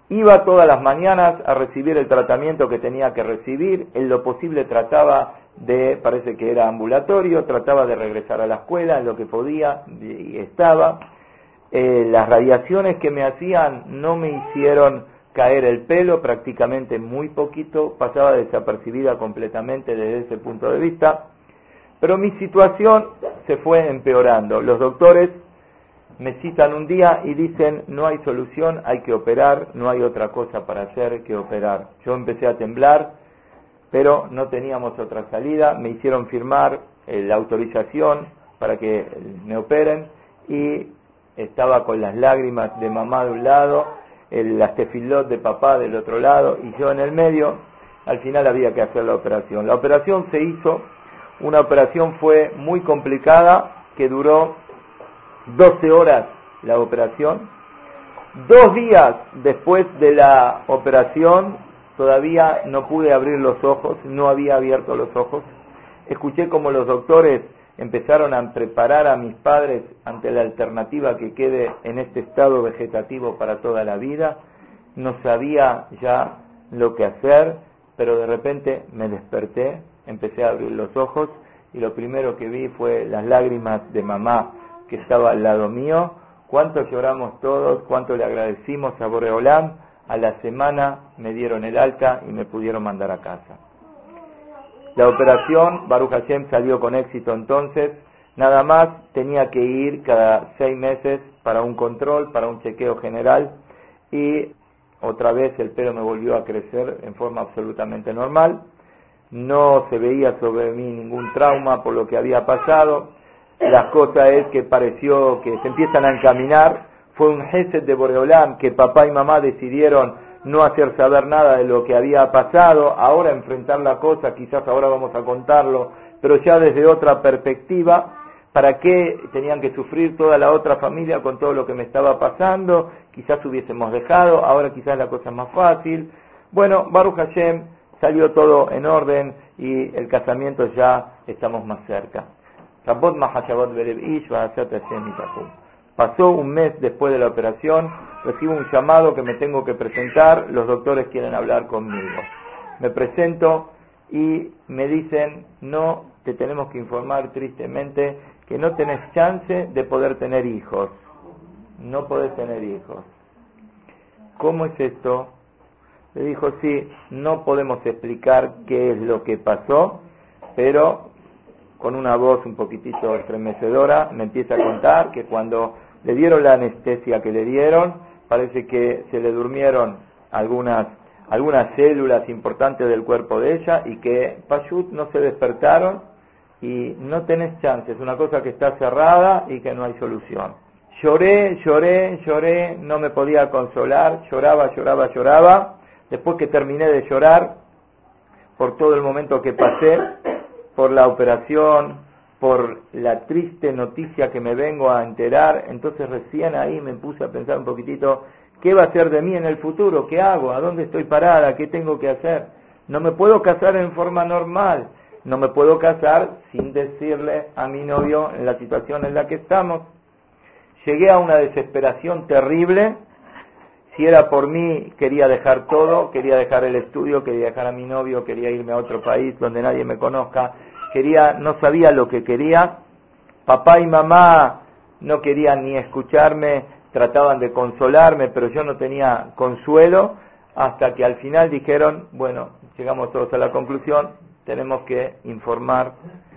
Iba todas las mañanas a recibir el tratamiento que tenía que recibir, en lo posible trataba de, parece que era ambulatorio, trataba de regresar a la escuela en lo que podía y estaba. Eh, las radiaciones que me hacían no me hicieron caer el pelo prácticamente muy poquito, pasaba desapercibida completamente desde ese punto de vista, pero mi situación se fue empeorando. Los doctores me citan un día y dicen, no hay solución, hay que operar, no hay otra cosa para hacer que operar. Yo empecé a temblar, pero no teníamos otra salida, me hicieron firmar eh, la autorización para que me operen y estaba con las lágrimas de mamá de un lado el, la de papá del otro lado y yo en el medio, al final había que hacer la operación. La operación se hizo, una operación fue muy complicada, que duró 12 horas la operación. Dos días después de la operación todavía no pude abrir los ojos, no había abierto los ojos. Escuché como los doctores empezaron a preparar a mis padres ante la alternativa que quede en este estado vegetativo para toda la vida. No sabía ya lo que hacer, pero de repente me desperté, empecé a abrir los ojos y lo primero que vi fue las lágrimas de mamá que estaba al lado mío. Cuánto lloramos todos, cuánto le agradecimos a Boreolam. A la semana me dieron el alta y me pudieron mandar a casa. La operación, Baruch Hashem salió con éxito entonces, nada más tenía que ir cada seis meses para un control, para un chequeo general y otra vez el pelo me volvió a crecer en forma absolutamente normal. No se veía sobre mí ningún trauma por lo que había pasado. La cosa es que pareció que se empiezan a encaminar. Fue un gesed de Boreolam que papá y mamá decidieron no hacer saber nada de lo que había pasado, ahora enfrentar la cosa, quizás ahora vamos a contarlo, pero ya desde otra perspectiva, ¿para qué tenían que sufrir toda la otra familia con todo lo que me estaba pasando? Quizás hubiésemos dejado, ahora quizás la cosa es más fácil. Bueno, Baruch Hashem salió todo en orden y el casamiento ya estamos más cerca. Pasó un mes después de la operación, recibo un llamado que me tengo que presentar, los doctores quieren hablar conmigo. Me presento y me dicen, no, te tenemos que informar tristemente que no tenés chance de poder tener hijos. No podés tener hijos. ¿Cómo es esto? Le dijo, sí, no podemos explicar qué es lo que pasó, pero con una voz un poquitito estremecedora me empieza a contar que cuando le dieron la anestesia que le dieron, parece que se le durmieron algunas, algunas células importantes del cuerpo de ella y que Pashut no se despertaron y no tenés chance, es una cosa que está cerrada y que no hay solución. Lloré, lloré, lloré, no me podía consolar, lloraba, lloraba, lloraba. Después que terminé de llorar, por todo el momento que pasé, por la operación, por la triste noticia que me vengo a enterar, entonces recién ahí me puse a pensar un poquitito, ¿qué va a ser de mí en el futuro? ¿Qué hago? ¿A dónde estoy parada? ¿Qué tengo que hacer? No me puedo casar en forma normal, no me puedo casar sin decirle a mi novio en la situación en la que estamos. Llegué a una desesperación terrible. Si era por mí, quería dejar todo, quería dejar el estudio, quería dejar a mi novio, quería irme a otro país donde nadie me conozca, quería, no sabía lo que quería. Papá y mamá no querían ni escucharme, trataban de consolarme, pero yo no tenía consuelo, hasta que al final dijeron, bueno, llegamos todos a la conclusión, tenemos que informar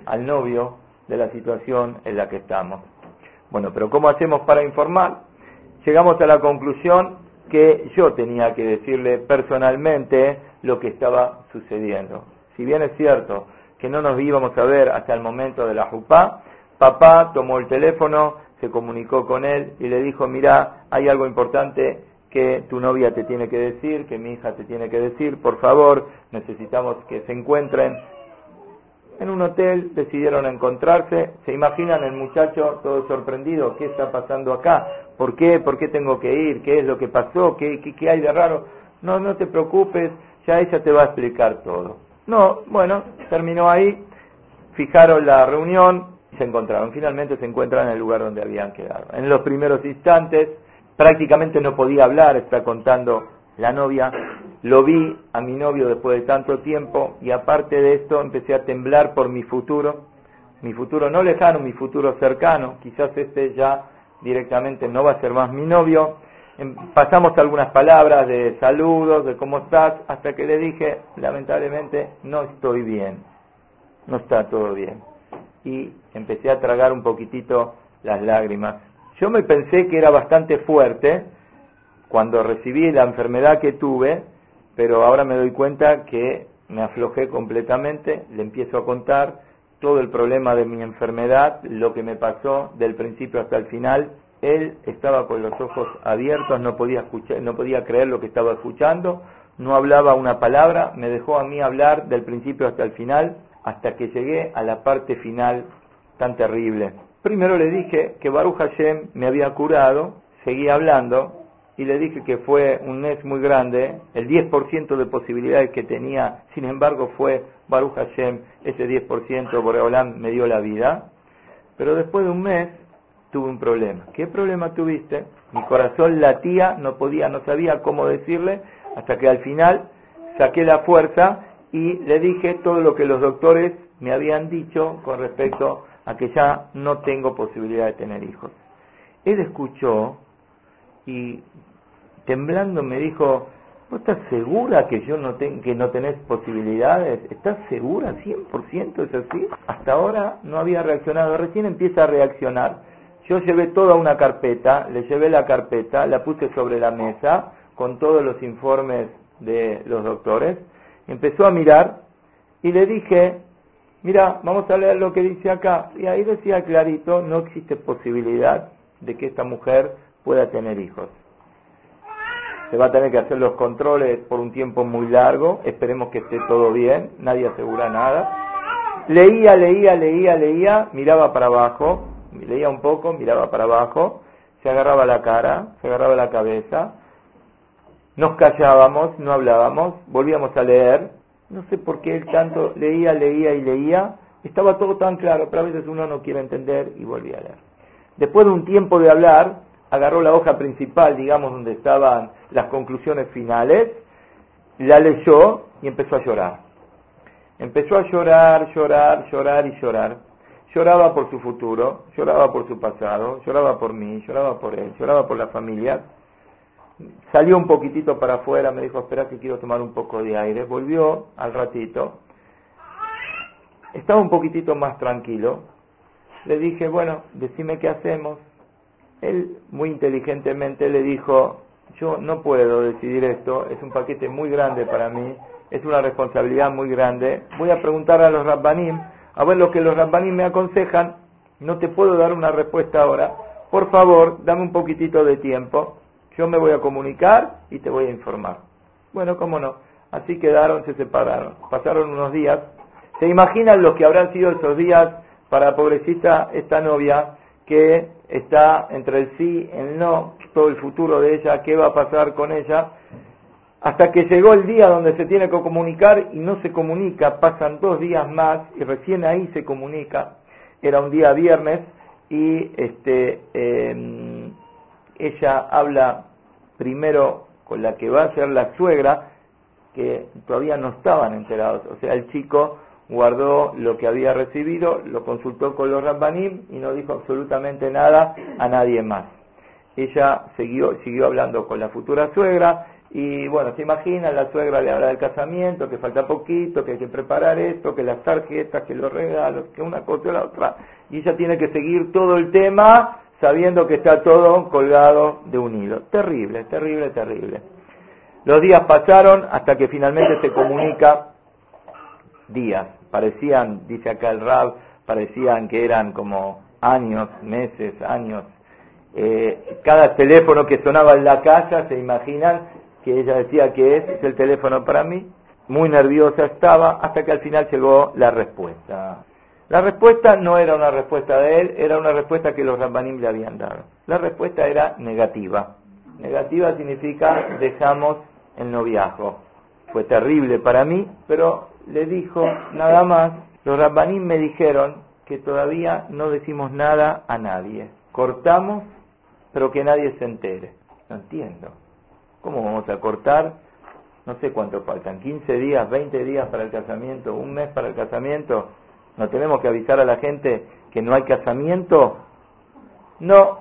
al novio de la situación en la que estamos. Bueno, pero ¿cómo hacemos para informar? Llegamos a la conclusión que yo tenía que decirle personalmente lo que estaba sucediendo. Si bien es cierto que no nos íbamos a ver hasta el momento de la jupá, papá tomó el teléfono, se comunicó con él y le dijo, mira, hay algo importante que tu novia te tiene que decir, que mi hija te tiene que decir, por favor, necesitamos que se encuentren en un hotel, decidieron encontrarse, se imaginan el muchacho todo sorprendido, ¿qué está pasando acá? ¿Por qué? ¿Por qué tengo que ir? ¿Qué es lo que pasó? ¿Qué, qué, hay de raro? No, no te preocupes, ya ella te va a explicar todo. No, bueno, terminó ahí, fijaron la reunión, se encontraron, finalmente se encuentran en el lugar donde habían quedado. En los primeros instantes prácticamente no podía hablar, está contando la novia, lo vi a mi novio después de tanto tiempo y aparte de esto empecé a temblar por mi futuro, mi futuro no lejano, mi futuro cercano, quizás este ya directamente no va a ser más mi novio. Em, pasamos algunas palabras de saludos, de cómo estás, hasta que le dije, lamentablemente no estoy bien, no está todo bien. Y empecé a tragar un poquitito las lágrimas. Yo me pensé que era bastante fuerte cuando recibí la enfermedad que tuve, pero ahora me doy cuenta que me aflojé completamente, le empiezo a contar todo el problema de mi enfermedad, lo que me pasó del principio hasta el final. Él estaba con los ojos abiertos, no podía escuchar, no podía creer lo que estaba escuchando, no hablaba una palabra, me dejó a mí hablar del principio hasta el final, hasta que llegué a la parte final tan terrible. Primero le dije que Baruch Hashem me había curado, seguí hablando, y le dije que fue un mes muy grande, el 10% de posibilidades que tenía, sin embargo fue Baruch Hashem, ese 10% Boreolam me dio la vida, pero después de un mes tuve un problema. ¿Qué problema tuviste? Mi corazón latía, no podía, no sabía cómo decirle, hasta que al final saqué la fuerza y le dije todo lo que los doctores me habían dicho con respecto a que ya no tengo posibilidad de tener hijos. Él escuchó y temblando me dijo, ¿vos estás segura que yo no que no tenés posibilidades? ¿Estás segura 100% es así? Hasta ahora no había reaccionado, recién empieza a reaccionar. Yo llevé toda una carpeta, le llevé la carpeta, la puse sobre la mesa con todos los informes de los doctores, empezó a mirar y le dije, mira, vamos a leer lo que dice acá. Y ahí decía clarito, no existe posibilidad de que esta mujer pueda tener hijos. Se va a tener que hacer los controles por un tiempo muy largo, esperemos que esté todo bien, nadie asegura nada. Leía, leía, leía, leía, miraba para abajo, leía un poco, miraba para abajo, se agarraba la cara, se agarraba la cabeza, nos callábamos, no hablábamos, volvíamos a leer, no sé por qué él tanto leía, leía y leía, estaba todo tan claro, pero a veces uno no quiere entender y volvía a leer. Después de un tiempo de hablar, agarró la hoja principal, digamos, donde estaban las conclusiones finales, la leyó y empezó a llorar. Empezó a llorar, llorar, llorar y llorar. Lloraba por su futuro, lloraba por su pasado, lloraba por mí, lloraba por él, lloraba por la familia. Salió un poquitito para afuera, me dijo, espera que quiero tomar un poco de aire. Volvió al ratito. Estaba un poquitito más tranquilo. Le dije, bueno, decime qué hacemos. Él muy inteligentemente le dijo, yo no puedo decidir esto, es un paquete muy grande para mí, es una responsabilidad muy grande. Voy a preguntar a los Rabbanim, a ver lo que los Rabbanim me aconsejan. No te puedo dar una respuesta ahora. Por favor, dame un poquitito de tiempo. Yo me voy a comunicar y te voy a informar. Bueno, cómo no. Así quedaron, se separaron. Pasaron unos días. ¿Se imaginan lo que habrán sido esos días para pobrecita esta novia que está entre el sí el no, todo el futuro de ella, qué va a pasar con ella? Hasta que llegó el día donde se tiene que comunicar y no se comunica, pasan dos días más y recién ahí se comunica. Era un día viernes y este, em, ella habla primero con la que va a ser la suegra, que todavía no estaban enterados. O sea, el chico guardó lo que había recibido, lo consultó con los Rabbanim y no dijo absolutamente nada a nadie más. Ella siguió, siguió hablando con la futura suegra y bueno, se imagina, la suegra le habla del casamiento, que falta poquito, que hay que preparar esto, que las tarjetas, que los regalos, que una cosa y la otra. Y ella tiene que seguir todo el tema sabiendo que está todo colgado de un hilo. Terrible, terrible, terrible. Los días pasaron hasta que finalmente se comunica días. Parecían, dice acá el Rab, parecían que eran como años, meses, años. Eh, cada teléfono que sonaba en la casa, se imaginan que ella decía que es, es el teléfono para mí. Muy nerviosa estaba hasta que al final llegó la respuesta. La respuesta no era una respuesta de él, era una respuesta que los Rambanim le habían dado. La respuesta era negativa. Negativa significa dejamos el noviazgo. Fue terrible para mí, pero le dijo nada más. Los Rambanim me dijeron que todavía no decimos nada a nadie. Cortamos, pero que nadie se entere. No entiendo. ¿Cómo vamos a cortar? No sé cuánto faltan, 15 días, 20 días para el casamiento, un mes para el casamiento. ¿No tenemos que avisar a la gente que no hay casamiento? No,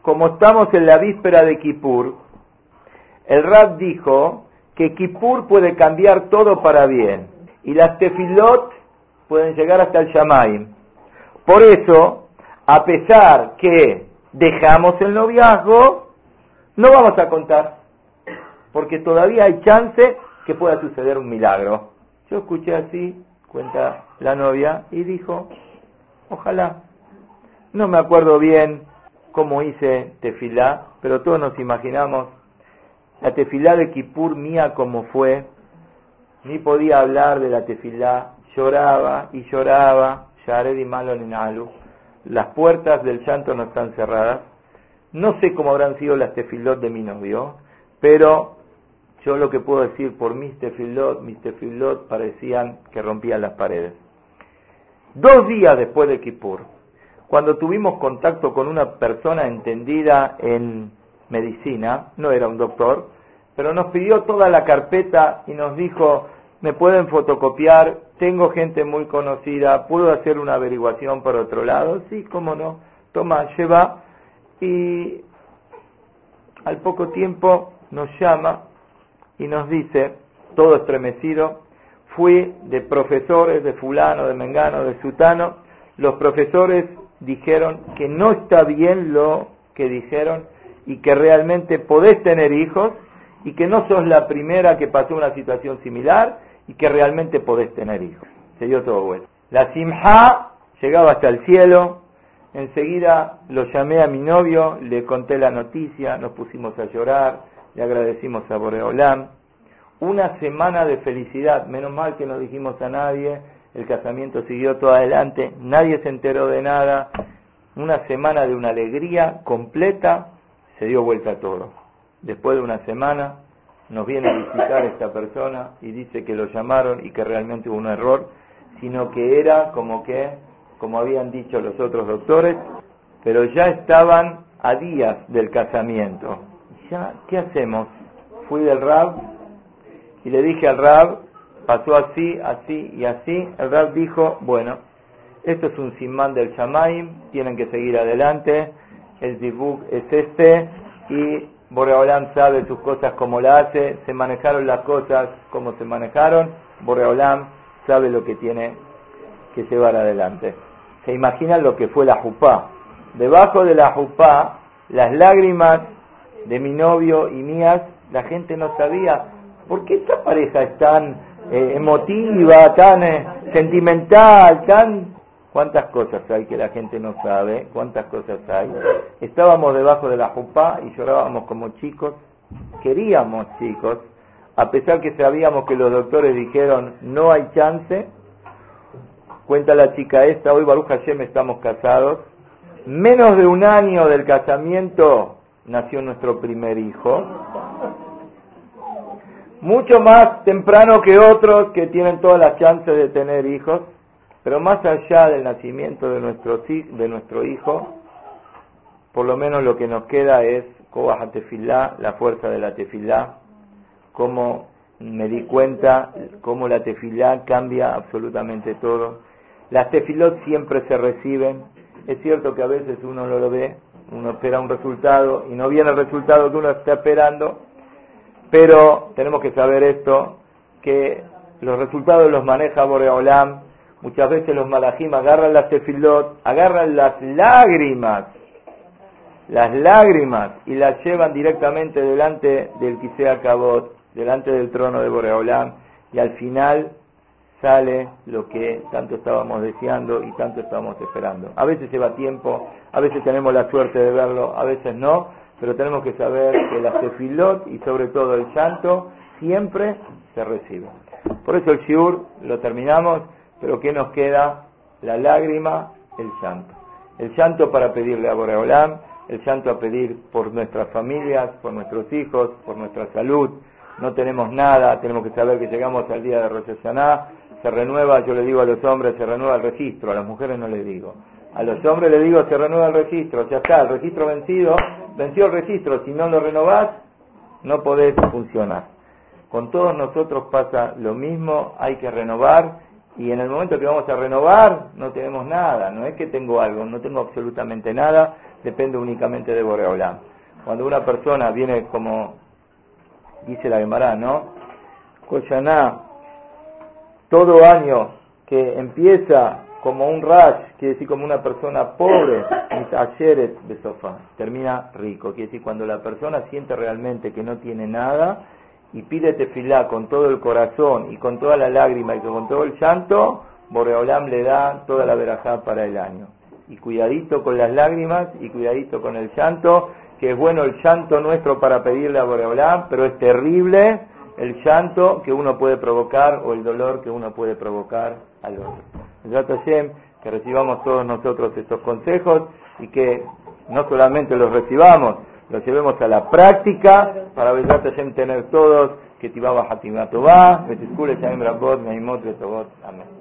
como estamos en la víspera de Kippur, el Rab dijo que Kippur puede cambiar todo para bien y las tefilot pueden llegar hasta el Shamaim. Por eso, a pesar que dejamos el noviazgo, no vamos a contar porque todavía hay chance que pueda suceder un milagro. Yo escuché así, cuenta la novia, y dijo, ojalá. No me acuerdo bien cómo hice tefilá, pero todos nos imaginamos la tefilá de Kippur mía como fue. Ni podía hablar de la tefilá, lloraba y lloraba, Yared y Malon Alu. Las puertas del llanto no están cerradas. No sé cómo habrán sido las tefilot de mi novio, pero yo lo que puedo decir por mis tefilot, mis tefilot parecían que rompían las paredes. Dos días después de Kippur, cuando tuvimos contacto con una persona entendida en medicina, no era un doctor, pero nos pidió toda la carpeta y nos dijo, me pueden fotocopiar, tengo gente muy conocida, puedo hacer una averiguación por otro lado, sí, cómo no, toma, lleva, y al poco tiempo nos llama y nos dice, todo estremecido, fui de profesores de fulano, de mengano, de sutano, los profesores dijeron que no está bien lo que dijeron y que realmente podés tener hijos y que no sos la primera que pasó una situación similar y que realmente podés tener hijos. Se dio todo bueno. La simha llegaba hasta el cielo, enseguida lo llamé a mi novio, le conté la noticia, nos pusimos a llorar, le agradecimos a Boreolam. Una semana de felicidad, menos mal que no dijimos a nadie, el casamiento siguió todo adelante, nadie se enteró de nada, una semana de una alegría completa, se dio vuelta todo. Después de una semana nos viene a visitar esta persona y dice que lo llamaron y que realmente hubo un error, sino que era como que, como habían dicho los otros doctores, pero ya estaban a días del casamiento. Ya, ¿qué hacemos? Fui del Rab y le dije al Rab, pasó así, así y así. El Rab dijo, bueno, esto es un simán del Shamaim, tienen que seguir adelante, el dibuk es este y Boreolam sabe sus cosas como la hace, se manejaron las cosas como se manejaron, Boreolam sabe lo que tiene que llevar adelante. Se imaginan lo que fue la jupá. Debajo de la jupá, las lágrimas de mi novio y mías, la gente no sabía por qué esta pareja es tan eh, emotiva, tan eh, sentimental, tan... ¿Cuántas cosas hay que la gente no sabe? ¿Cuántas cosas hay? Estábamos debajo de la jupá y llorábamos como chicos, queríamos chicos, a pesar que sabíamos que los doctores dijeron no hay chance, cuenta la chica esta, hoy Baruch Hashem estamos casados, menos de un año del casamiento nació nuestro primer hijo, mucho más temprano que otros que tienen todas las chances de tener hijos, pero más allá del nacimiento de nuestro, de nuestro hijo, por lo menos lo que nos queda es Tefilá, la fuerza de la tefilá, cómo me di cuenta, cómo la tefilá cambia absolutamente todo. Las tefilot siempre se reciben, es cierto que a veces uno no lo ve, uno espera un resultado y no viene el resultado que uno está esperando, pero tenemos que saber esto, que los resultados los maneja Boreolam, muchas veces los malajim agarran las tefilot, agarran las lágrimas, las lágrimas y las llevan directamente delante del Kisea Kabot, delante del trono de Boreolam, y al final sale lo que tanto estábamos deseando y tanto estábamos esperando. A veces lleva tiempo, a veces tenemos la suerte de verlo, a veces no, pero tenemos que saber que la tefilot y sobre todo el llanto siempre se recibe. Por eso el shiur lo terminamos, pero ¿qué nos queda? La lágrima, el llanto. El llanto para pedirle a Boreolam, el llanto a pedir por nuestras familias, por nuestros hijos, por nuestra salud. No tenemos nada, tenemos que saber que llegamos al día de Rosh se renueva, yo le digo a los hombres, se renueva el registro, a las mujeres no les digo. A los hombres les digo, se renueva el registro, ya está, el registro vencido, venció el registro, si no lo renovás, no podés funcionar. Con todos nosotros pasa lo mismo, hay que renovar y en el momento que vamos a renovar no tenemos nada, no es que tengo algo, no tengo absolutamente nada, depende únicamente de Boreolá. Cuando una persona viene como dice la Gemara, ¿no? Koyaná, todo año que empieza como un rash, quiere decir como una persona pobre, talleres de sofá, termina rico. Quiere decir cuando la persona siente realmente que no tiene nada y pide tefilá con todo el corazón y con toda la lágrima y con todo el llanto, Boreolam le da toda la verajá para el año. Y cuidadito con las lágrimas y cuidadito con el llanto, que es bueno el llanto nuestro para pedirle a Boreolam, pero es terrible el llanto que uno puede provocar o el dolor que uno puede provocar al otro. que recibamos todos nosotros estos consejos y que no solamente los recibamos, los llevemos a la práctica para Hashem tener todos que tibaba Hatimatová, Betiscule Shaim Rabot, Meimot Betobot. Amén.